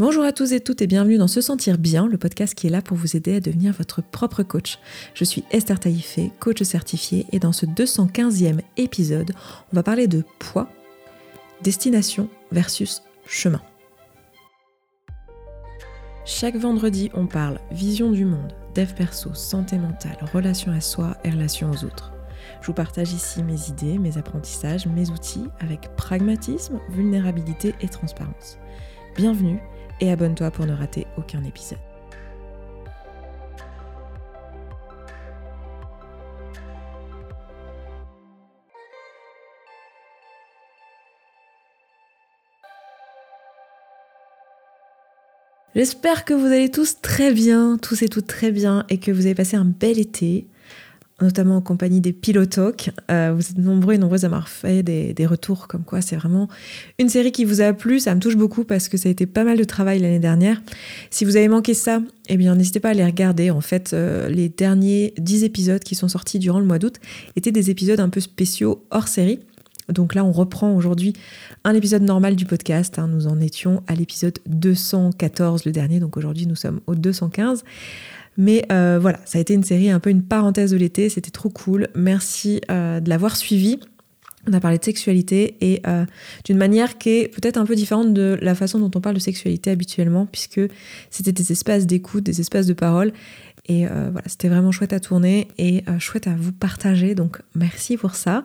Bonjour à tous et toutes et bienvenue dans Se Sentir Bien, le podcast qui est là pour vous aider à devenir votre propre coach. Je suis Esther Taïfé, coach certifiée, et dans ce 215e épisode, on va parler de poids, destination versus chemin. Chaque vendredi, on parle vision du monde, dev perso, santé mentale, relation à soi et relation aux autres. Je vous partage ici mes idées, mes apprentissages, mes outils avec pragmatisme, vulnérabilité et transparence. Bienvenue et abonne-toi pour ne rater aucun épisode. J'espère que vous allez tous très bien, tous et toutes très bien, et que vous avez passé un bel été notamment en compagnie des Pilotalk. Euh, vous êtes nombreux et nombreuses à m'avoir fait des, retours comme quoi c'est vraiment une série qui vous a plu. Ça me touche beaucoup parce que ça a été pas mal de travail l'année dernière. Si vous avez manqué ça, eh bien n'hésitez pas à les regarder. En fait, euh, les derniers 10 épisodes qui sont sortis durant le mois d'août étaient des épisodes un peu spéciaux hors série. Donc là, on reprend aujourd'hui un épisode normal du podcast. Hein. Nous en étions à l'épisode 214 le dernier, donc aujourd'hui nous sommes au 215. Mais euh, voilà, ça a été une série un peu une parenthèse de l'été, c'était trop cool. Merci euh, de l'avoir suivi. On a parlé de sexualité et euh, d'une manière qui est peut-être un peu différente de la façon dont on parle de sexualité habituellement, puisque c'était des espaces d'écoute, des espaces de parole. Et voilà, c'était vraiment chouette à tourner et chouette à vous partager. Donc merci pour ça.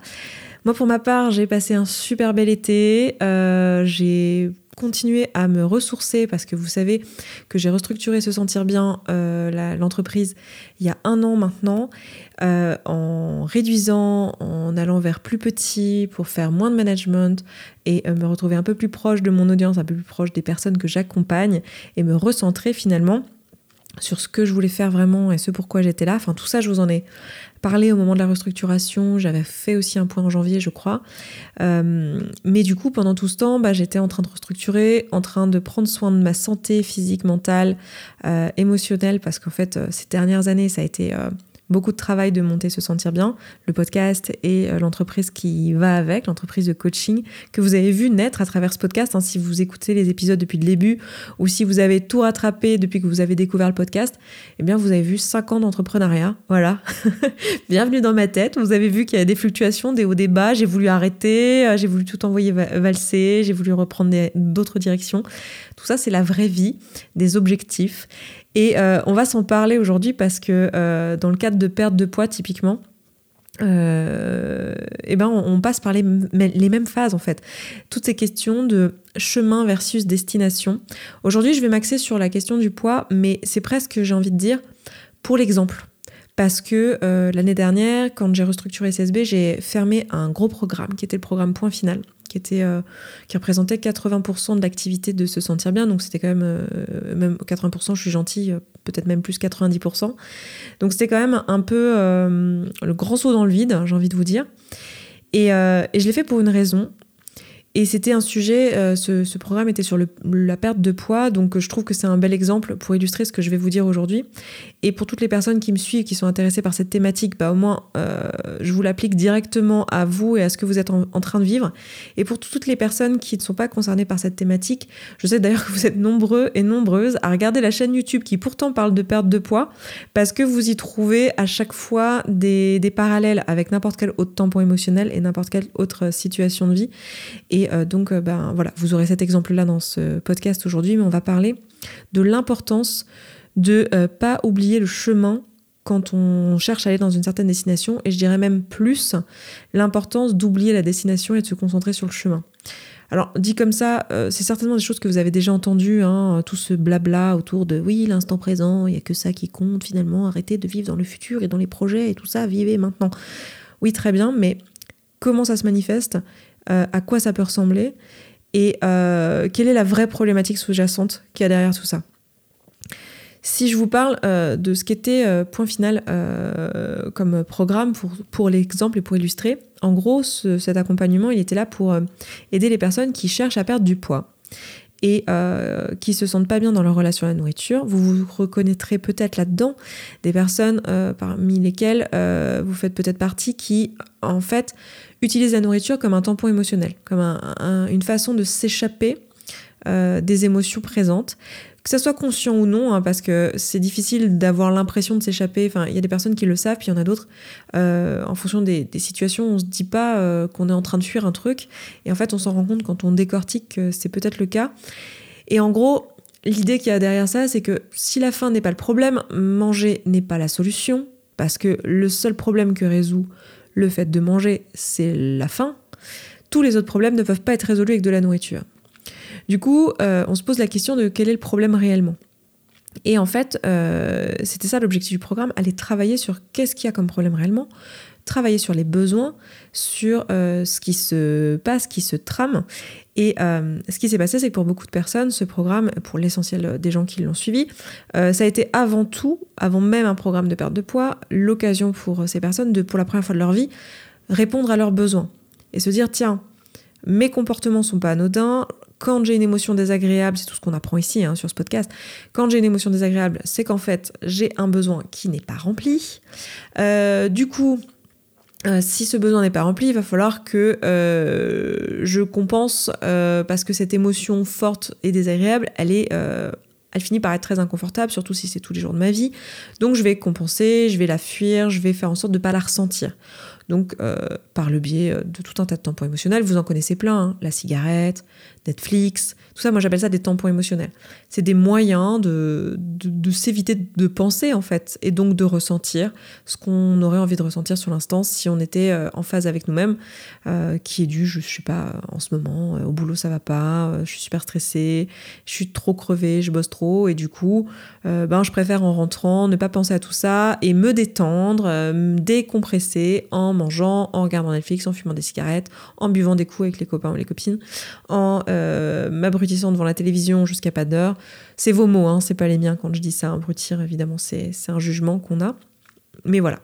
Moi, pour ma part, j'ai passé un super bel été. j'ai continuer à me ressourcer parce que vous savez que j'ai restructuré Se Sentir Bien, euh, l'entreprise, il y a un an maintenant, euh, en réduisant, en allant vers plus petit pour faire moins de management et euh, me retrouver un peu plus proche de mon audience, un peu plus proche des personnes que j'accompagne et me recentrer finalement sur ce que je voulais faire vraiment et ce pourquoi j'étais là. Enfin, tout ça, je vous en ai parlé au moment de la restructuration, j'avais fait aussi un point en janvier, je crois. Euh, mais du coup, pendant tout ce temps, bah, j'étais en train de restructurer, en train de prendre soin de ma santé physique, mentale, euh, émotionnelle, parce qu'en fait, euh, ces dernières années, ça a été beaucoup de travail de monter Se Sentir Bien, le podcast et euh, l'entreprise qui va avec, l'entreprise de coaching que vous avez vu naître à travers ce podcast. Hein, si vous écoutez les épisodes depuis le début ou si vous avez tout rattrapé depuis que vous avez découvert le podcast, eh bien vous avez vu 5 ans d'entrepreneuriat. Voilà. Bienvenue dans ma tête. Vous avez vu qu'il y a des fluctuations, des hauts, des bas. J'ai voulu arrêter, euh, j'ai voulu tout envoyer valser, j'ai voulu reprendre d'autres directions. Tout ça, c'est la vraie vie, des objectifs. Et euh, on va s'en parler aujourd'hui parce que euh, dans le cadre de perte de poids, typiquement, euh, eh ben on, passe par les, les, mêmes phases en fait. Toutes ces questions de chemin versus destination. Aujourd'hui, je vais m'axer sur la question du poids, mais c'est presque, j'ai envie de dire, pour l'exemple. Parce que l'année dernière, quand j'ai restructuré SSB, j'ai fermé un gros programme qui était le programme Point Final qui, était, euh, qui représentait 80% de l'activité de se sentir bien. Donc c'était quand même, euh, même 80%, je suis gentille, euh, peut-être même plus 90%. Donc c'était quand même un peu le grand saut dans le vide, j'ai envie de vous dire. Et, et je l'ai fait pour une raison, et c'était un sujet, euh, ce, programme était sur la perte de poids, donc euh, je trouve que c'est un bel exemple pour illustrer ce que je vais vous dire aujourd'hui. Et pour toutes les personnes qui me suivent, qui sont intéressées par cette thématique, bah, au moins euh, je vous l'applique directement à vous et à ce que vous êtes en, train de vivre. Et pour toutes les personnes qui ne sont pas concernées par cette thématique, je sais d'ailleurs que vous êtes nombreux et nombreuses à regarder la chaîne YouTube qui pourtant parle de perte de poids, parce que vous y trouvez à chaque fois des, des parallèles avec n'importe quel autre tampon émotionnel et n'importe quelle autre situation de vie. Et euh, donc, euh, ben, voilà, vous aurez cet exemple-là dans ce podcast aujourd'hui, mais on va parler de l'importance de ne euh, pas oublier le chemin quand on cherche à aller dans une certaine destination, et je dirais même plus l'importance d'oublier la destination et de se concentrer sur le chemin. Alors, dit comme ça, c'est certainement des choses que vous avez déjà entendues, hein, tout ce blabla autour de oui, l'instant présent, il n'y a que ça qui compte finalement, arrêtez de vivre dans le futur et dans les projets et tout ça, vivez maintenant. Oui, très bien, mais comment ça se manifeste? Euh, à quoi ça peut ressembler et euh, quelle est la vraie problématique sous-jacente qu'il y a derrière tout ça. Si je vous parle euh, de ce qu'était Point Final comme programme pour, pour l'exemple et pour illustrer, en gros, cet accompagnement, il était là pour aider les personnes qui cherchent à perdre du poids et euh, qui se sentent pas bien dans leur relation à la nourriture. Vous vous reconnaîtrez peut-être là-dedans des personnes euh, parmi lesquelles euh, vous faites peut-être partie qui, en fait, utilisent la nourriture comme un tampon émotionnel, comme une façon de s'échapper des émotions présentes que ça soit conscient ou non, hein, parce que c'est difficile d'avoir l'impression de s'échapper. Enfin, il y a des personnes qui le savent, puis il y en a d'autres. Euh, en fonction des, situations, on se dit pas euh, qu'on est en train de fuir un truc, et en fait, on s'en rend compte quand on décortique que c'est peut-être le cas. Et en gros, l'idée qu'il y a derrière ça, c'est que si la faim n'est pas le problème, manger n'est pas la solution, parce que le seul problème que résout le fait de manger, c'est la faim. Tous les autres problèmes ne peuvent pas être résolus avec de la nourriture. Du coup, euh, on se pose la question de quel est le problème réellement. Et en fait, euh, c'était ça l'objectif du programme, aller travailler sur qu'est-ce qu'il y a comme problème réellement, travailler sur les besoins, sur euh, ce qui se passe, qui se trame. Et ce qui s'est passé, c'est que pour beaucoup de personnes, ce programme, pour l'essentiel des gens qui l'ont suivi, ça a été avant tout, avant même un programme de perte de poids, l'occasion pour ces personnes de, pour la première fois de leur vie, répondre à leurs besoins et se dire tiens, mes comportements sont pas anodins, quand j'ai une émotion désagréable, c'est tout ce qu'on apprend ici hein, sur ce podcast, quand j'ai une émotion désagréable, c'est qu'en fait j'ai un besoin qui n'est pas rempli. Euh, du coup, euh, si ce besoin n'est pas rempli, il va falloir que euh, je compense parce que cette émotion forte et désagréable, elle est elle finit par être très inconfortable, surtout si c'est tous les jours de ma vie. Donc je vais compenser, je vais la fuir, je vais faire en sorte de ne pas la ressentir. Donc, par le biais de tout un tas de tampons émotionnels, vous en connaissez plein, hein. la cigarette, Netflix, tout ça, moi j'appelle ça des tampons émotionnels. C'est des moyens de, de, s'éviter de penser en fait, et donc de ressentir ce qu'on aurait envie de ressentir sur l'instant si on était euh, en phase avec nous-mêmes, qui est dû, je, je suis pas en ce moment, au boulot ça va pas, je suis super stressée, je suis trop crevée, je bosse trop, et du coup, ben, je préfère en rentrant ne pas penser à tout ça et me détendre, me décompresser en mangeant, en regardant Netflix, en fumant des cigarettes, en buvant des coups avec les copains ou les copines, en euh, m'abrutissant devant la télévision jusqu'à pas d'heure. C'est vos mots, hein, c'est pas les miens quand je dis ça. Abrutir, évidemment, c'est un jugement qu'on a. Mais voilà.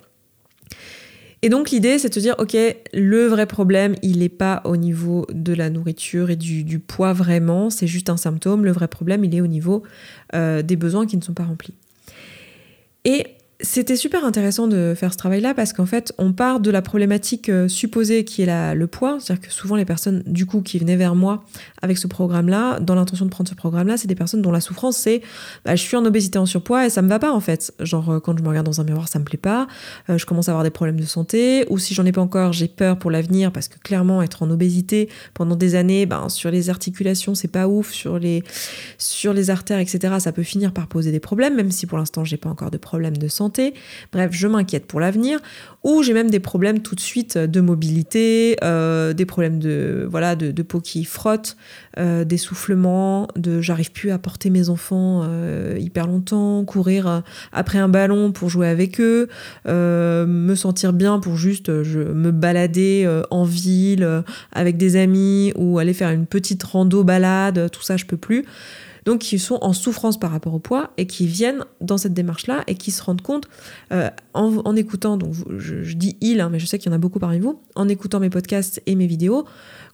Et donc l'idée, c'est de se dire, ok, le vrai problème, il n'est pas au niveau de la nourriture et du, poids vraiment, c'est juste un symptôme. Le vrai problème, il est au niveau euh, des besoins qui ne sont pas remplis. Et c'était super intéressant de faire ce travail-là parce qu'en fait, on part de la problématique euh, supposée qui est le poids. C'est-à-dire que souvent, les personnes, du coup, qui venaient vers moi avec ce programme-là, dans l'intention de prendre ce programme-là, c'est des personnes dont la souffrance, c'est bah, je suis en obésité, en surpoids et ça me va pas, en fait. Genre, euh, quand je me regarde dans un miroir, ça me plaît pas. Euh, je commence à avoir des problèmes de santé. Ou si j'en ai pas encore, j'ai peur pour l'avenir parce que clairement, être en obésité pendant des années, ben, sur les articulations, c'est pas ouf. Sur les, sur les artères, etc., ça peut finir par poser des problèmes, même si pour l'instant, j'ai pas encore de problème de santé. Bref, je m'inquiète pour l'avenir. Ou j'ai même des problèmes tout de suite de mobilité, euh, des problèmes de voilà de, peau qui frotte, euh, d'essoufflement, de j'arrive plus à porter mes enfants euh, hyper longtemps, courir après un ballon pour jouer avec eux, me sentir bien pour juste me balader en ville avec des amis ou aller faire une petite rando balade, tout ça je peux plus donc qui sont en souffrance par rapport au poids et qui viennent dans cette démarche-là et qui se rendent compte euh, en, écoutant, donc je, dis il, hein, mais je sais qu'il y en a beaucoup parmi vous, en écoutant mes podcasts et mes vidéos,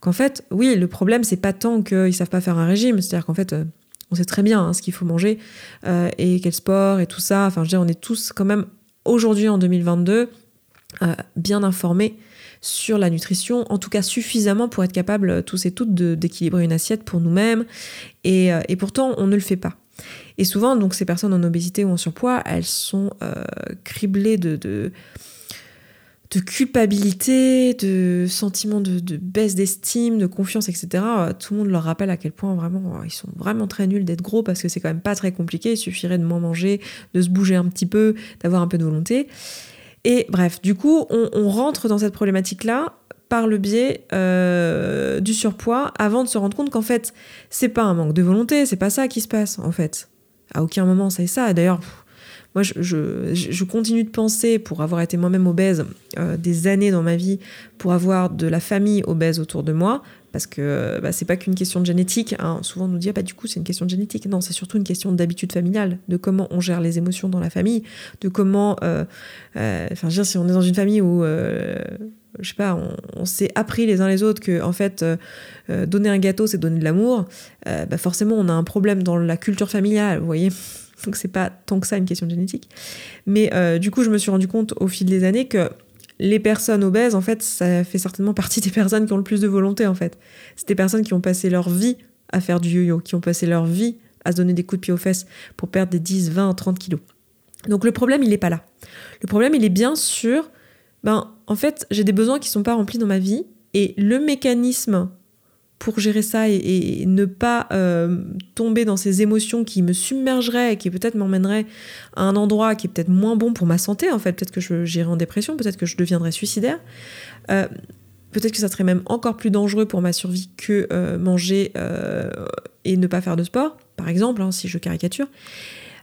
qu'en fait, oui, le problème, c'est pas tant qu'ils savent pas faire un régime, c'est-à-dire qu'en fait, euh, on sait très bien hein, ce qu'il faut manger euh, et quel sport et tout ça. Enfin, je veux dire, on est tous quand même aujourd'hui en 2022 bien informés sur la nutrition, en tout cas suffisamment pour être capable euh, tous et toutes d'équilibrer une assiette pour nous-mêmes. Euh, et, pourtant, on ne le fait pas. Et souvent, donc, ces personnes en obésité ou en surpoids, elles sont euh, criblées de, de, culpabilité, de sentiments de, baisse d'estime, de confiance, etc. Tout le monde leur rappelle à quel point vraiment ils sont vraiment très nuls d'être gros parce que c'est quand même pas très compliqué. Il suffirait de moins manger, de se bouger un petit peu, d'avoir un peu de volonté. Et bref, du coup, on, rentre dans cette problématique-là par le biais euh, du surpoids avant de se rendre compte qu'en fait, c'est pas un manque de volonté, c'est pas ça qui se passe en fait. À aucun moment c'est ça. D'ailleurs, moi je, continue de penser, pour avoir été moi-même obèse euh, des années dans ma vie, pour avoir de la famille obèse autour de moi, parce que bah, c'est pas qu'une question de génétique. Hein. Souvent on nous dit ah, bah du coup c'est une question de génétique. Non, c'est surtout une question d'habitude familiale, de comment on gère les émotions dans la famille, de comment, euh, euh, enfin, je veux dire, si on est dans une famille où euh, je sais pas, on, s'est appris les uns les autres que en fait donner un gâteau c'est donner de l'amour, bah forcément on a un problème dans la culture familiale, vous voyez. Donc c'est pas tant que ça une question de génétique. Mais du coup je me suis rendu compte au fil des années que les personnes obèses, en fait, ça fait certainement partie des personnes qui ont le plus de volonté, en fait. C'est des personnes qui ont passé leur vie à faire du yo-yo, qui ont passé leur vie à se donner des coups de pied aux fesses pour perdre des 10, 20, 30 kilos. Donc le problème, il n'est pas là. Le problème, il est bien sûr, ben, en fait, j'ai des besoins qui ne sont pas remplis dans ma vie, et le mécanisme pour gérer ça et, ne pas euh, tomber dans ces émotions qui me submergeraient et qui peut-être m'emmèneraient à un endroit qui est peut-être moins bon pour ma santé, en fait, peut-être que j'irais en dépression, peut-être que je deviendrais suicidaire, euh, peut-être que ça serait même encore plus dangereux pour ma survie que euh, manger et ne pas faire de sport, par exemple, hein, si je caricature.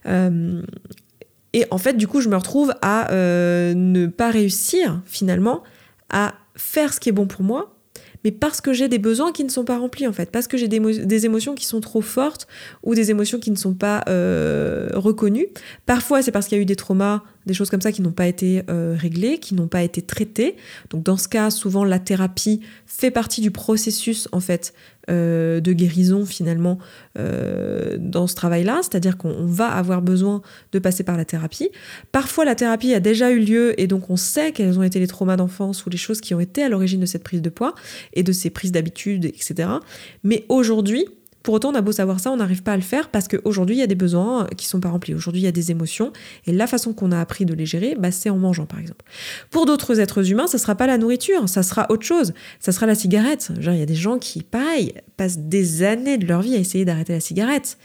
et en fait, du coup, je me retrouve à ne pas réussir finalement à faire ce qui est bon pour moi mais parce que j'ai des besoins qui ne sont pas remplis en fait, parce que j'ai des, émotions qui sont trop fortes ou des émotions qui ne sont pas euh, reconnues. Parfois c'est parce qu'il y a eu des traumas, des choses comme ça qui n'ont pas été euh, réglées, qui n'ont pas été traitées. Donc dans ce cas, souvent la thérapie fait partie du processus en fait euh, de guérison finalement euh, dans ce travail-là, c'est-à-dire qu'on va avoir besoin de passer par la thérapie. Parfois la thérapie a déjà eu lieu et donc on sait quels ont été les traumas d'enfance ou les choses qui ont été à l'origine de cette prise de poids et de ces prises d'habitude, etc. Mais aujourd'hui, pour autant, on a beau savoir ça, on n'arrive pas à le faire parce qu'aujourd'hui, il y a des besoins qui sont pas remplis. Aujourd'hui, il y a des émotions et la façon qu'on a appris de les gérer, bah, c'est en mangeant, par exemple. Pour d'autres êtres humains, ça sera pas la nourriture, ça sera autre chose. Ça sera la cigarette. Genre, il y a des gens qui, pareil, passent des années de leur vie à essayer d'arrêter la cigarette.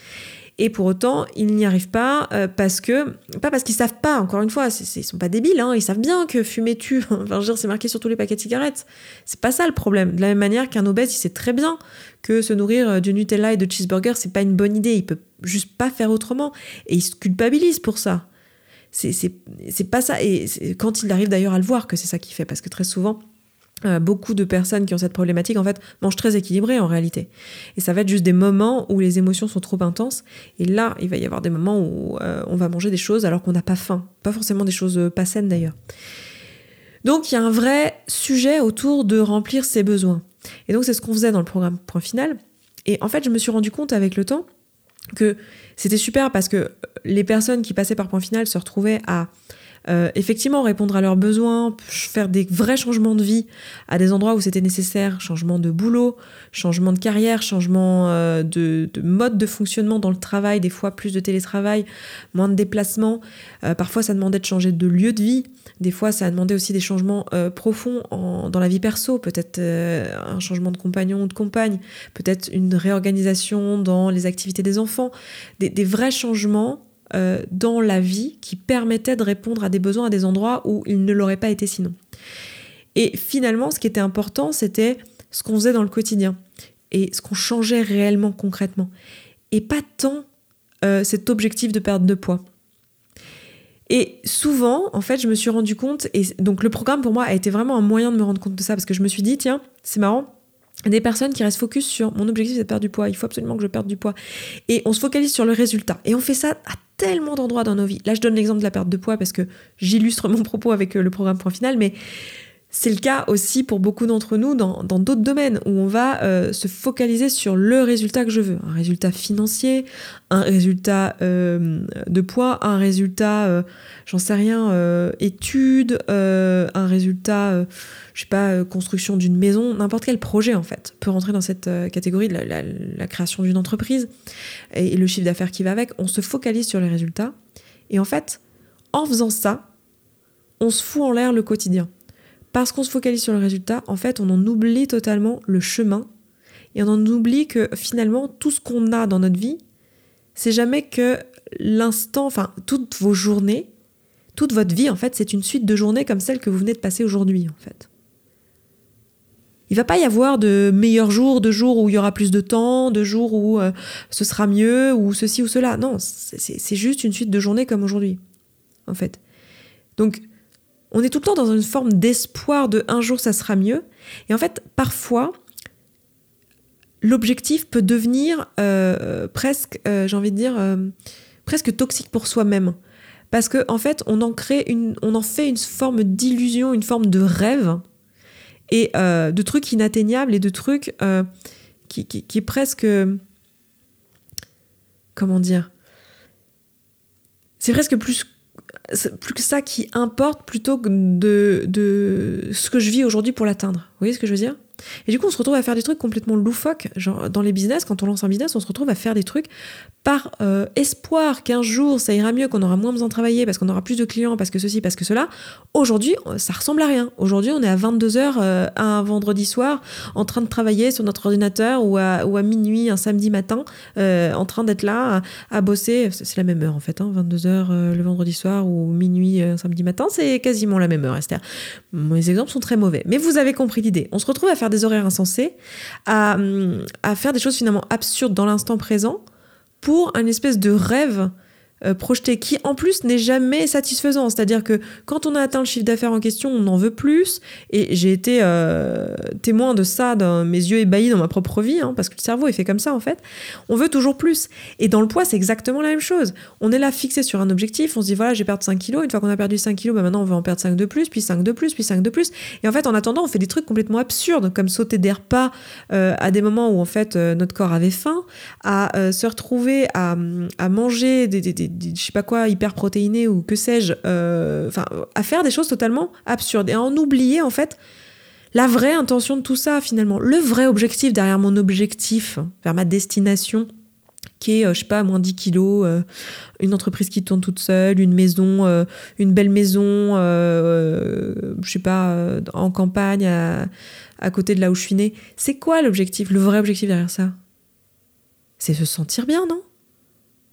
Et pour autant, ils n'y arrivent pas euh, parce que, pas parce qu'ils savent pas, encore une fois, ils sont pas débiles, hein, ils savent bien que fumer tue. enfin, c'est marqué sur tous les paquets de cigarettes. C'est pas ça le problème. De la même manière qu'un obèse, il sait très bien que se nourrir euh, de Nutella et de cheeseburger, c'est pas une bonne idée. Il peut juste pas faire autrement. Et il se culpabilise pour ça. C'est pas ça. Et quand il arrive d'ailleurs à le voir que c'est ça qu'il fait, parce que très souvent, beaucoup de personnes qui ont cette problématique en fait mangent très équilibré en réalité. Et ça va être juste des moments où les émotions sont trop intenses. Et là il va y avoir des moments où euh, on va manger des choses alors qu'on n'a pas faim. Pas forcément des choses euh, pas saines d'ailleurs. Donc il y a un vrai sujet autour de remplir ses besoins. Et donc c'est ce qu'on faisait dans le programme point final. Et en fait je me suis rendu compte avec le temps que c'était super parce que les personnes qui passaient par point final se retrouvaient à euh, effectivement répondre à leurs besoins, faire des vrais changements de vie à des endroits où c'était nécessaire, changement de boulot, changement de carrière, changement euh, de, mode de fonctionnement dans le travail, des fois plus de télétravail, moins de déplacements. Euh, parfois ça demandait de changer de lieu de vie, des fois ça demandait aussi des changements profonds dans la vie perso, peut-être un changement de compagnon ou de compagne, peut-être une réorganisation dans les activités des enfants, des vrais changements euh, dans la vie qui permettait de répondre à des besoins à des endroits où ils ne l'auraient pas été sinon. Et finalement, ce qui était important, c'était ce qu'on faisait dans le quotidien et ce qu'on changeait réellement concrètement. Et pas tant euh, cet objectif de perte de poids. Et souvent, en fait, je me suis rendu compte, et donc le programme pour moi a été vraiment un moyen de me rendre compte de ça, parce que je me suis dit, tiens, c'est marrant, des personnes qui restent focus sur mon objectif c'est de perdre du poids, il faut absolument que je perde du poids. Et on se focalise sur le résultat. Et on fait ça à tellement d'endroits dans nos vies. Là, je donne l'exemple de la perte de poids parce que j'illustre mon propos avec euh, le programme Point Final, mais c'est le cas aussi pour beaucoup d'entre nous dans d'autres domaines où on va euh, se focaliser sur le résultat que je veux. Un résultat financier, un résultat euh, de poids, un résultat, j'en sais rien, études, un résultat, je sais pas, construction d'une maison, n'importe quel projet en fait peut rentrer dans cette catégorie de la, création d'une entreprise et le chiffre d'affaires qui va avec. On se focalise sur les résultats et en fait, en faisant ça, on se fout en l'air le quotidien parce qu'on se focalise sur le résultat, en fait, on en oublie totalement le chemin et on en oublie que finalement, tout ce qu'on a dans notre vie, c'est jamais que l'instant, enfin, toutes vos journées, toute votre vie, en fait, c'est une suite de journées comme celle que vous venez de passer aujourd'hui, en fait. Il va pas y avoir de meilleurs jours, de jours où il y aura plus de temps, de jours où euh, ce sera mieux, ou ceci ou cela. Non, c'est juste une suite de journées comme aujourd'hui, en fait. Donc, on est tout le temps dans une forme d'espoir de un jour ça sera mieux. Et en fait, parfois, l'objectif peut devenir euh, presque, euh, j'ai envie de dire, euh, presque toxique pour soi-même. Parce qu'en en fait, on en fait une forme d'illusion, une forme de rêve et de trucs inatteignables et de trucs qui est presque, comment dire, c'est presque plus plus que ça qui importe plutôt que de, de ce que je vis aujourd'hui pour l'atteindre. Vous voyez ce que je veux dire? Et du coup, on se retrouve à faire des trucs complètement loufoques. Genre, dans les business, quand on lance un business, on se retrouve à faire des trucs par euh, espoir qu'un jour ça ira mieux, qu'on aura moins besoin de travailler, parce qu'on aura plus de clients, parce que ceci, parce que cela. Aujourd'hui, ça ressemble à rien. Aujourd'hui, on est à 22h euh, un vendredi soir en train de travailler sur notre ordinateur ou à, ou à minuit un samedi matin euh, en train d'être là à, bosser. C'est la même heure en fait, hein, 22h le vendredi soir ou minuit un samedi matin, c'est quasiment la même heure, Esther. Mes exemples sont très mauvais, mais vous avez compris l'idée. On se retrouve à faire des horaires insensés, à, à faire des choses finalement absurdes dans l'instant présent pour un espèce de rêve euh, projeté qui en plus n'est jamais satisfaisant. C'est-à-dire que quand on a atteint le chiffre d'affaires en question, on en veut plus. Et j'ai été euh, témoin de ça, dans mes yeux ébahis dans ma propre vie, hein, parce que le cerveau est fait comme ça en fait. On veut toujours plus. Et dans le poids, c'est exactement la même chose. On est là fixé sur un objectif, on se dit voilà, j'ai perdu 5 kilos. Une fois qu'on a perdu 5 kilos, bah, maintenant on veut en perdre 5 de plus, puis 5 de plus, puis 5 de plus. Et en fait, en attendant, on fait des trucs complètement absurdes, comme sauter des repas euh, à des moments où en fait notre corps avait faim, à se retrouver à, à manger des, des je sais pas quoi, hyper protéiné ou que sais-je, euh, enfin, à faire des choses totalement absurdes et à en oublier en fait la vraie intention de tout ça finalement, le vrai objectif derrière mon objectif, vers ma destination, qui est, euh, je sais pas, moins 10 kilos, euh, une entreprise qui tourne toute seule, une maison, une belle maison, je sais pas, en campagne, à, à côté de là où je suis née. C'est quoi l'objectif, le vrai objectif derrière ça? C'est se sentir bien, non?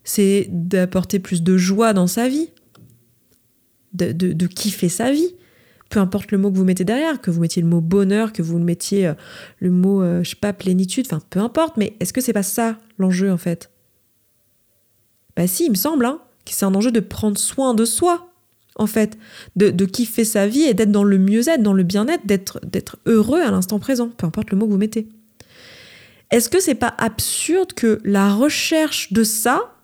C'est d'apporter plus de joie dans sa vie, de, kiffer sa vie. Peu importe le mot que vous mettez derrière, que vous mettiez le mot bonheur, que vous mettiez euh, le mot, euh, je sais pas, plénitude, enfin peu importe, mais est-ce que c'est pas ça l'enjeu en fait? Bah si, il me semble, hein, que c'est un enjeu de prendre soin de soi, en fait, de, de kiffer sa vie et d'être dans le mieux-être, dans le bien-être, d'être, d'être heureux à l'instant présent, peu importe le mot que vous mettez. Est-ce que c'est pas absurde que la recherche de ça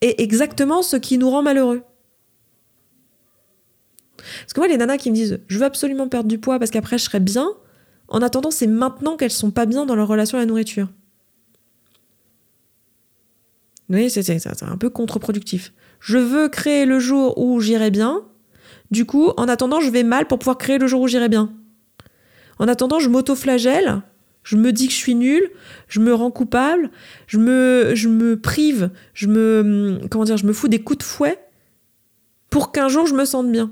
est exactement ce qui nous rend malheureux. Parce que moi, les nanas qui me disent je veux absolument perdre du poids parce qu'après je serai bien, en attendant, c'est maintenant qu'elles sont pas bien dans leur relation à la nourriture. Vous voyez, c'est un peu contre-productif. Je veux créer le jour où j'irai bien. Du coup, en attendant, je vais mal pour pouvoir créer le jour où j'irai bien. En attendant, je m'auto-flagelle je me dis que je suis nulle, je me rends coupable, je me, prive, je me, comment dire, je fous des coups de fouet pour qu'un jour je me sente bien,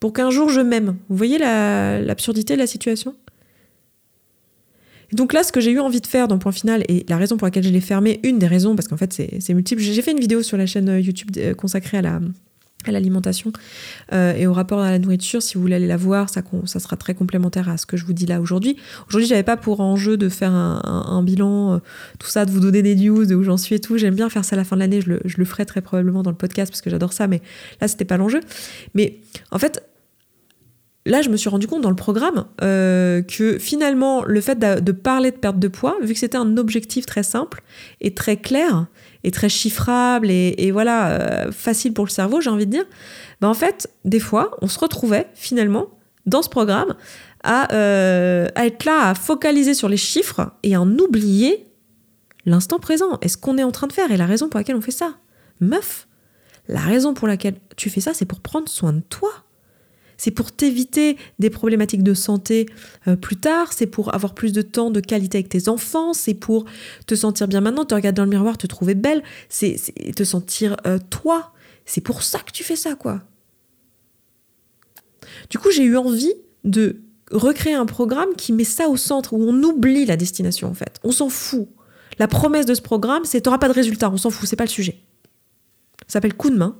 pour qu'un jour je m'aime. Vous voyez l'absurdité de la situation? Donc là, ce que j'ai eu envie de faire dans Point Final, et la raison pour laquelle je l'ai fermé, une des raisons, parce qu'en fait c'est multiple, j'ai fait une vidéo sur la chaîne YouTube euh, consacrée à la, à l'alimentation euh, et au rapport à la nourriture. Si vous voulez aller la voir, ça, sera très complémentaire à ce que je vous dis là aujourd'hui. Aujourd'hui, j'avais pas pour enjeu de faire un, bilan, euh, tout ça, de vous donner des news, de où j'en suis et tout. J'aime bien faire ça à la fin de l'année. Je le, ferai très probablement dans le podcast parce que j'adore ça, mais là, c'était pas l'enjeu. Mais en fait, là, je me suis rendu compte dans le programme euh, que finalement, le fait de, parler de perte de poids, vu que c'était un objectif très simple et très clair, et très chiffrable et, voilà, euh, facile pour le cerveau, j'ai envie de dire, ben en fait, des fois, on se retrouvait finalement dans ce programme à, euh, être là, à focaliser sur les chiffres et à en oublier l'instant présent. Est-ce qu'on est en train de faire et la raison pour laquelle on fait ça Meuf, la raison pour laquelle tu fais ça, c'est pour prendre soin de toi. C'est pour t'éviter des problématiques de santé euh, plus tard, c'est pour avoir plus de temps de qualité avec tes enfants, c'est pour te sentir bien maintenant, te regarder dans le miroir, te trouver belle, c'est te sentir euh, toi. C'est pour ça que tu fais ça, quoi. Du coup, j'ai eu envie de recréer un programme qui met ça au centre, où on oublie la destination, en fait. On s'en fout. La promesse de ce programme, c'est t'auras pas de résultat, on s'en fout, c'est pas le sujet. Ça s'appelle coup de main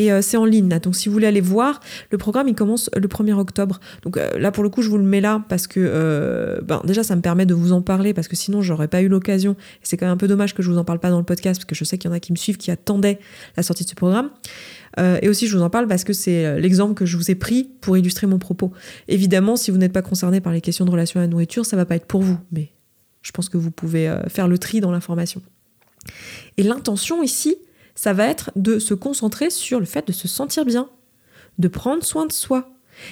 et euh, c'est en ligne. Donc si vous voulez aller voir, le programme il commence le 1er octobre. Donc euh, là pour le coup je vous le mets là parce que euh, ben, déjà ça me permet de vous en parler parce que sinon j'aurais pas eu l'occasion. C'est quand même un peu dommage que je vous en parle pas dans le podcast parce que je sais qu'il y en a qui me suivent qui attendaient la sortie de ce programme. et aussi je vous en parle parce que c'est l'exemple que je vous ai pris pour illustrer mon propos. Évidemment si vous n'êtes pas concerné par les questions de relation à la nourriture ça va pas être pour vous. Mais je pense que vous pouvez faire le tri dans l'information. Et l'intention ici, ça va être de se concentrer sur le fait de se sentir bien, de prendre soin de soi.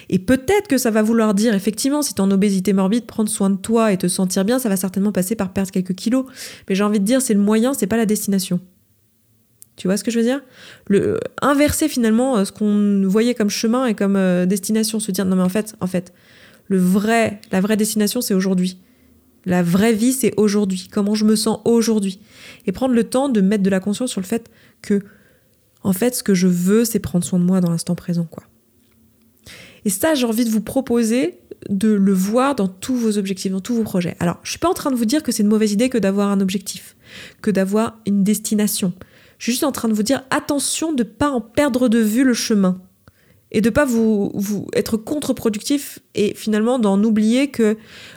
Et peut-être que ça va vouloir dire, effectivement, si tu es en obésité morbide, prendre soin de toi et te sentir bien, ça va certainement passer par perdre quelques kilos. Mais j'ai envie de dire, c'est le moyen, c'est pas la destination. Tu vois ce que je veux dire? Le, Inverser finalement euh, ce qu'on voyait comme chemin et comme euh, destination, se dire non mais en fait, en fait, Le vrai, la vraie destination, c'est aujourd'hui. La vraie vie, c'est aujourd'hui. Comment je me sens aujourd'hui. Et prendre le temps de mettre de la conscience sur le fait que, en fait, ce que je veux, c'est prendre soin de moi dans l'instant présent, quoi. Et ça, j'ai envie de vous proposer de le voir dans tous vos objectifs, dans tous vos projets. Alors, je suis pas en train de vous dire que c'est une mauvaise idée que d'avoir un objectif, que d'avoir une destination. Je suis juste en train de vous dire attention de ne pas en perdre de vue le chemin et de pas vous, être contre-productif et finalement d'en oublier que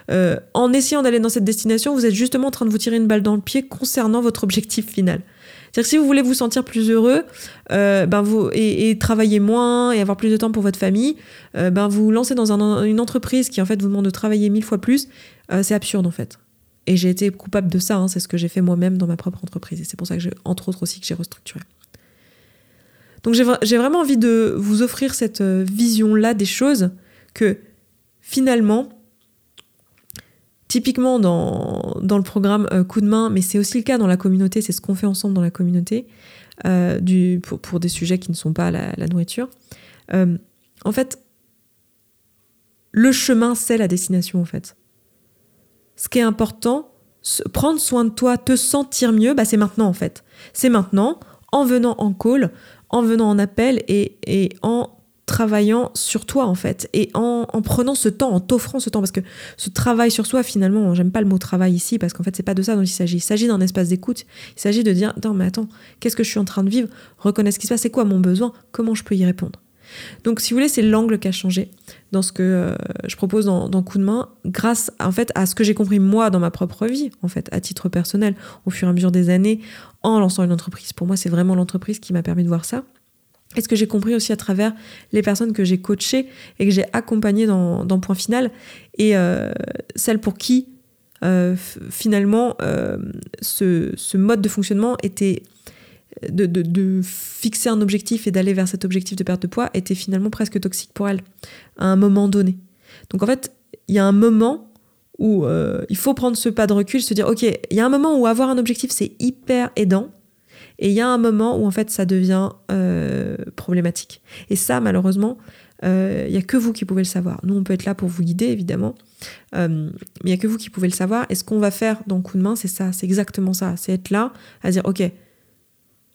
euh, en essayant d'aller dans cette destination, vous êtes justement en train de vous tirer une balle dans le pied concernant votre objectif final. C'est-à-dire que si vous voulez vous sentir plus heureux euh, ben vous, et, travailler moins et avoir plus de temps pour votre famille, euh, ben vous lancez dans une entreprise qui en fait vous demande de travailler mille fois plus, c'est absurde en fait. Et j'ai été coupable de ça, hein, c'est ce que j'ai fait moi-même dans ma propre entreprise. Et c'est pour ça que, entre autres aussi, que j'ai restructuré. Donc j'ai vraiment envie de vous offrir cette euh, vision-là des choses que finalement, typiquement dans, dans le programme euh, Coup de main, mais c'est aussi le cas dans la communauté, c'est ce qu'on fait ensemble dans la communauté, euh, pour, pour, des sujets qui ne sont pas la, la nourriture. en fait, le chemin, c'est la destination en fait ce qui est important, prendre soin de toi, te sentir mieux, bah c'est maintenant en fait. C'est maintenant, en venant en call, en venant en appel et, en travaillant sur toi en fait et en, en prenant ce temps, en t'offrant ce temps parce que ce travail sur soi finalement, j'aime pas le mot travail ici parce qu'en fait c'est pas de ça dont il s'agit. Il s'agit d'un espace d'écoute. Il s'agit de dire non mais attends, qu'est-ce que je suis en train de vivre? Reconnaître ce qui se passe, c'est quoi mon besoin? Comment je peux y répondre? Donc, si vous voulez, c'est l'angle qui a changé dans ce que euh, je propose dans, Coup de main, grâce en fait à ce que j'ai compris moi dans ma propre vie, en fait, à titre personnel, au fur et à mesure des années, en lançant une entreprise. Pour moi, c'est vraiment l'entreprise qui m'a permis de voir ça. Et ce que j'ai compris aussi à travers les personnes que j'ai coachées et que j'ai accompagnées dans, Point Final, et euh, celles pour qui euh, finalement ce, ce, mode de fonctionnement était de, fixer un objectif et d'aller vers cet objectif de perte de poids était finalement presque toxique pour elle à un moment donné. Donc en fait, il y a un moment où euh, il faut prendre ce pas de recul, se dire ok, il y a un moment où avoir un objectif c'est hyper aidant, et il y a un moment où en fait ça devient euh, problématique. Et ça, malheureusement, euh, il n'y a que vous qui pouvez le savoir. Nous, on peut être là pour vous guider, évidemment, mais il n'y a que vous qui pouvez le savoir. Et ce qu'on va faire dans Coup de main, c'est ça, c'est exactement ça. C'est être là à dire ok,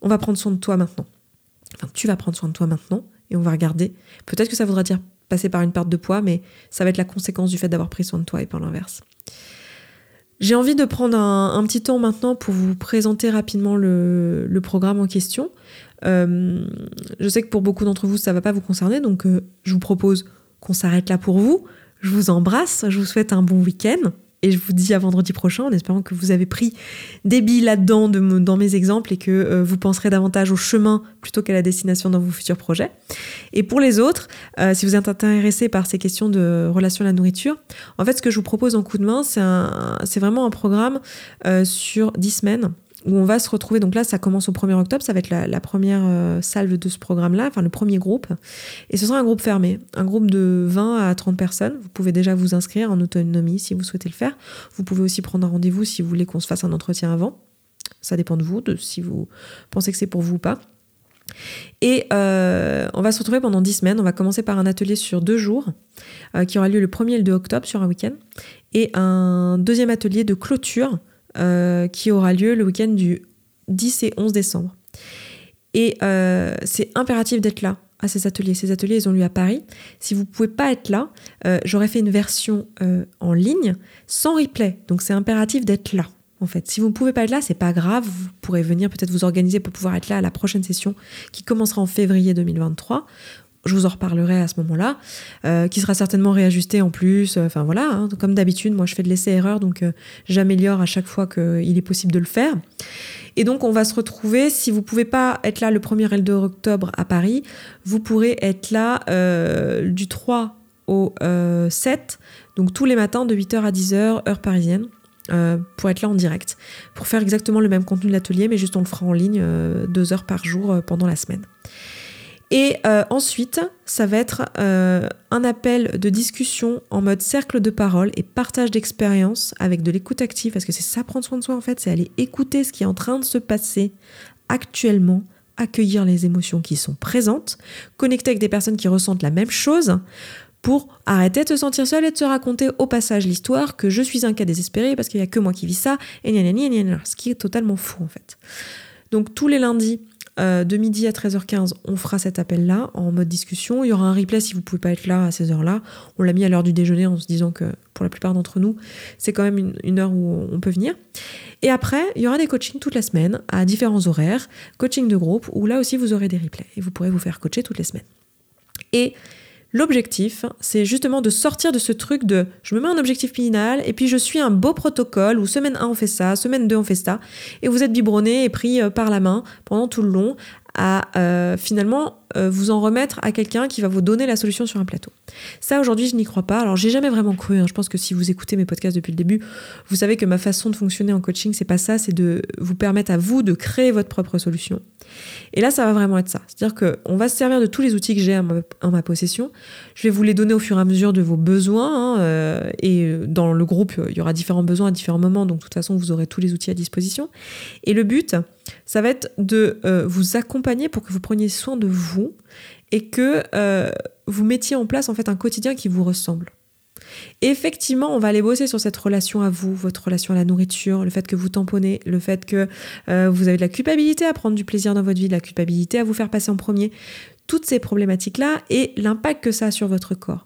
on va prendre soin de toi maintenant. Enfin, tu vas prendre soin de toi maintenant et on va regarder. Peut-être que ça voudra dire passer par une perte de poids, mais ça va être la conséquence du fait d'avoir pris soin de toi et pas l'inverse. J'ai envie de prendre un, petit temps maintenant pour vous présenter rapidement le, programme en question. Euh, je sais que pour beaucoup d'entre vous, ça ne va pas vous concerner, donc euh, je vous propose qu'on s'arrête là pour vous. Je vous embrasse, je vous souhaite un bon week-end. Et je vous dis à vendredi prochain en espérant que vous avez pris des billes là-dedans dans mes exemples et que euh, vous penserez davantage au chemin plutôt qu'à la destination dans vos futurs projets. Et pour les autres, euh, si vous êtes intéressé par ces questions de relation à la nourriture, en fait, ce que je vous propose en coup de main, c'est vraiment un programme euh, sur 10 semaines où on va se retrouver. Donc là, ça commence au 1er octobre, ça va être la, première euh, salve de ce programme-là, enfin le premier groupe. Et ce sera un groupe fermé, un groupe de 20 à 30 personnes. Vous pouvez déjà vous inscrire en autonomie si vous souhaitez le faire. Vous pouvez aussi prendre un rendez-vous si vous voulez qu'on se fasse un entretien avant. Ça dépend de vous, de si vous pensez que c'est pour vous ou pas. Et euh, on va se retrouver pendant 10 semaines. On va commencer par un atelier sur deux jours euh, qui aura lieu le 1er et le 2 octobre sur un week-end. Et un deuxième atelier de clôture euh, qui aura lieu le week-end du 10 et 11 décembre. Et euh, c'est impératif d'être là à ces ateliers. Ces ateliers, ils ont lieu à Paris. Si vous ne pouvez pas être là, euh, j'aurais fait une version en ligne sans replay. Donc c'est impératif d'être là. En fait, si vous ne pouvez pas être là, c'est pas grave. Vous pourrez venir peut-être vous organiser pour pouvoir être là à la prochaine session qui commencera en février 2023 je vous en reparlerai à ce moment-là, euh, qui sera certainement réajusté en plus. Euh, enfin voilà, hein. comme d'habitude, moi je fais de l'essai-erreur, donc euh, j'améliore à chaque fois qu'il est possible de le faire. Et donc on va se retrouver, si vous pouvez pas être là le 1er et le 2 octobre à Paris, vous pourrez être là du 3 au 7, donc tous les matins de 8h à 10h, heure parisienne. pour être là en direct, pour faire exactement le même contenu de l'atelier, mais juste on le fera en ligne deux heures par jour pendant la semaine. Et euh, ensuite, ça va être euh, un appel de discussion en mode cercle de parole et partage d'expérience avec de l'écoute active, parce que c'est ça prendre soin de soi en fait, c'est aller écouter ce qui est en train de se passer actuellement, accueillir les émotions qui sont présentes, connecter avec des personnes qui ressentent la même chose pour arrêter de se sentir seul et de se raconter au passage l'histoire que je suis un cas désespéré parce qu'il n'y a que moi qui vis ça, et gna gna gna, ce qui est totalement fou en fait. Donc tous les lundis, euh, de midi à 13h15, on fera cet appel-là en mode discussion. Il y aura un replay si vous pouvez pas être là à ces heures-là. On l'a mis à l'heure du déjeuner en se disant que pour la plupart d'entre nous, c'est quand même une, heure où on peut venir. Et après, il y aura des coachings toute la semaine à différents horaires, coaching de groupe, où là aussi vous aurez des replays et vous pourrez vous faire coacher toutes les semaines. Et L'objectif, c'est justement de sortir de ce truc de je me mets un objectif final et puis je suis un beau protocole où semaine 1 on fait ça, semaine 2 on fait ça, et vous êtes biberonné et pris euh, par la main pendant tout le long à euh, finalement euh, vous en remettre à quelqu'un qui va vous donner la solution sur un plateau. Ça aujourd'hui je n'y crois pas. Alors j'ai jamais vraiment cru. Hein. Je pense que si vous écoutez mes podcasts depuis le début, vous savez que ma façon de fonctionner en coaching c'est pas ça, c'est de vous permettre à vous de créer votre propre solution. Et là ça va vraiment être ça. C'est-à-dire qu'on va se servir de tous les outils que j'ai en ma possession. Je vais vous les donner au fur et à mesure de vos besoins. Hein, euh, et dans le groupe il y aura différents besoins à différents moments. Donc de toute façon vous aurez tous les outils à disposition. Et le but ça va être de vous accompagner pour que vous preniez soin de vous et que euh, vous mettiez en place en fait un quotidien qui vous ressemble. effectivement, on va aller bosser sur cette relation à vous, votre relation à la nourriture, le fait que vous tamponnez, le fait que euh, vous avez de la culpabilité à prendre du plaisir dans votre vie, de la culpabilité à vous faire passer en premier, toutes ces problématiques-là et l'impact que ça a sur votre corps.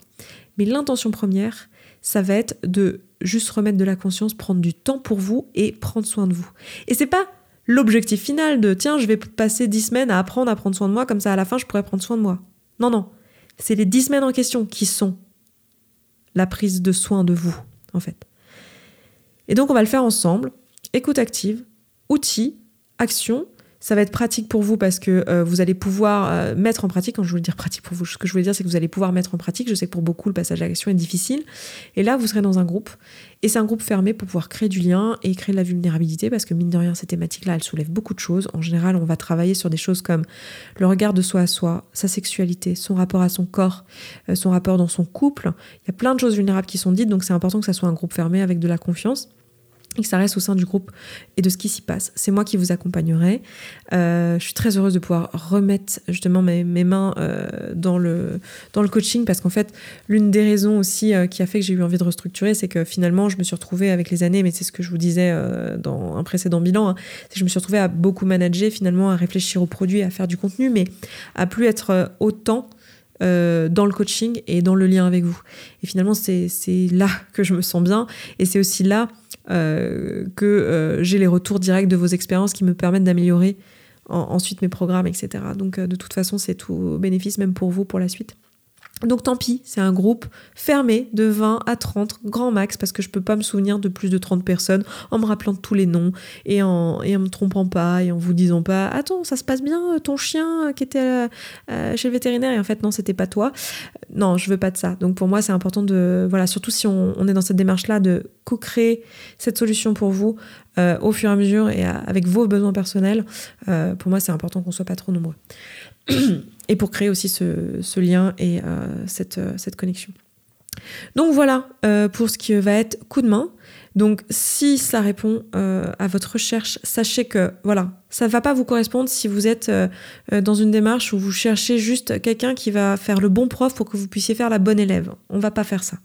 Mais l'intention première, ça va être de juste remettre de la conscience, prendre du temps pour vous et prendre soin de vous. Et c'est pas l'objectif final de tiens, je vais passer dix semaines à apprendre à prendre soin de moi, comme ça à la fin je pourrais prendre soin de moi. Non, non. C'est les dix semaines en question qui sont la prise de soin de vous, en fait. Et donc on va le faire ensemble. Écoute active, outils, action, ça va être pratique pour vous parce que euh, vous allez pouvoir euh, mettre en pratique, quand je veux dire pratique pour vous, ce que je voulais dire, c'est que vous allez pouvoir mettre en pratique. Je sais que pour beaucoup, le passage à l'action est difficile. Et là, vous serez dans un groupe. Et c'est un groupe fermé pour pouvoir créer du lien et créer de la vulnérabilité parce que mine de rien, ces thématiques-là, elles soulèvent beaucoup de choses. En général, on va travailler sur des choses comme le regard de soi à soi, sa sexualité, son rapport à son corps, euh, son rapport dans son couple. Il y a plein de choses vulnérables qui sont dites, donc c'est important que ça soit un groupe fermé avec de la confiance et que ça reste au sein du groupe et de ce qui s'y passe. C'est moi qui vous accompagnerai. Euh, je suis très heureuse de pouvoir remettre justement mes, mains euh, dans, le, dans le coaching parce qu'en fait, l'une des raisons aussi euh, qui a fait que j'ai eu envie de restructurer, c'est que finalement, je me suis retrouvée avec les années, mais c'est ce que je vous disais dans un précédent bilan, hein, je me suis retrouvée à beaucoup manager, finalement, à réfléchir aux produits, à faire du contenu, mais à plus être autant dans le coaching et dans le lien avec vous. Et finalement, c'est là que je me sens bien et c'est aussi là euh, que euh, j'ai les retours directs de vos expériences qui me permettent d'améliorer ensuite mes programmes, etc. Donc euh, de toute façon, c'est tout bénéfice même pour vous pour la suite. Donc tant pis, c'est un groupe fermé de 20 à 30, grand max, parce que je peux pas me souvenir de plus de 30 personnes en me rappelant tous les noms et en, et me trompant pas et en vous disant pas Attends, ça se passe bien, ton chien qui était euh, chez le vétérinaire? Et en fait non, c'était pas toi. Non, je veux pas de ça. Donc pour moi, c'est important de, voilà, surtout si on, est dans cette démarche-là, de co-créer cette solution pour vous euh, au fur et à mesure et avec vos besoins personnels. Euh, pour moi, c'est important qu'on soit pas trop nombreux. et pour créer aussi ce, lien et euh, cette, euh, cette, connexion. Donc voilà euh, pour ce qui va être coup de main. Donc si ça répond à votre recherche, sachez que voilà, ça ne va pas vous correspondre si vous êtes dans une démarche où vous cherchez juste quelqu'un qui va faire le bon prof pour que vous puissiez faire la bonne élève. On va pas faire ça.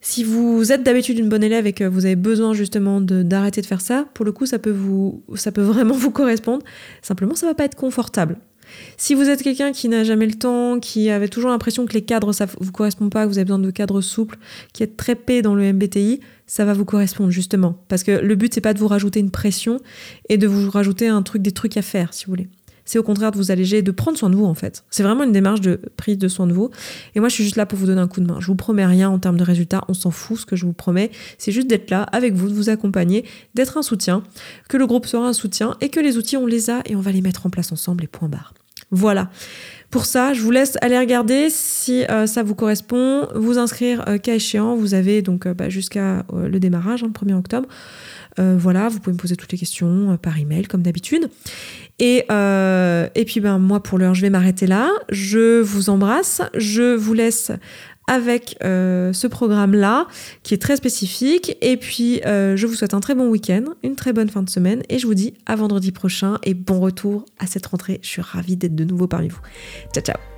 Si vous êtes d'habitude une bonne élève et que vous avez besoin justement d'arrêter de, faire ça, pour le coup, ça peut, vous, ça peut vraiment vous correspondre. Simplement, ça va pas être confortable. Si vous êtes quelqu'un qui n'a jamais le temps, qui avait toujours l'impression que les cadres ça vous correspond pas, que vous avez besoin de cadres souples, qui est très paix dans le MBTI, ça va vous correspondre justement. Parce que le but c'est pas de vous rajouter une pression et de vous rajouter un truc, des trucs à faire, si vous voulez. C'est au contraire de vous alléger, de prendre soin de vous en fait. C'est vraiment une démarche de prise de soin de vous. Et moi je suis juste là pour vous donner un coup de main. Je vous promets rien en termes de résultats, on s'en fout. Ce que je vous promets, c'est juste d'être là avec vous, de vous accompagner, d'être un soutien, que le groupe sera un soutien et que les outils on les a et on va les mettre en place ensemble et point barre. Voilà. Pour ça, je vous laisse aller regarder si euh, ça vous correspond, vous inscrire euh, cas échéant. Vous avez donc euh, bah, jusqu'à le démarrage, le hein, 1er octobre. voilà, vous pouvez me poser toutes les questions par email comme d'habitude. Et, et puis ben moi pour l'heure je vais m'arrêter là. Je vous embrasse. Je vous laisse avec euh, ce programme-là qui est très spécifique. Et puis, euh, je vous souhaite un très bon week-end, une très bonne fin de semaine et je vous dis à vendredi prochain et bon retour à cette rentrée. Je suis ravie d'être de nouveau parmi vous. Ciao, ciao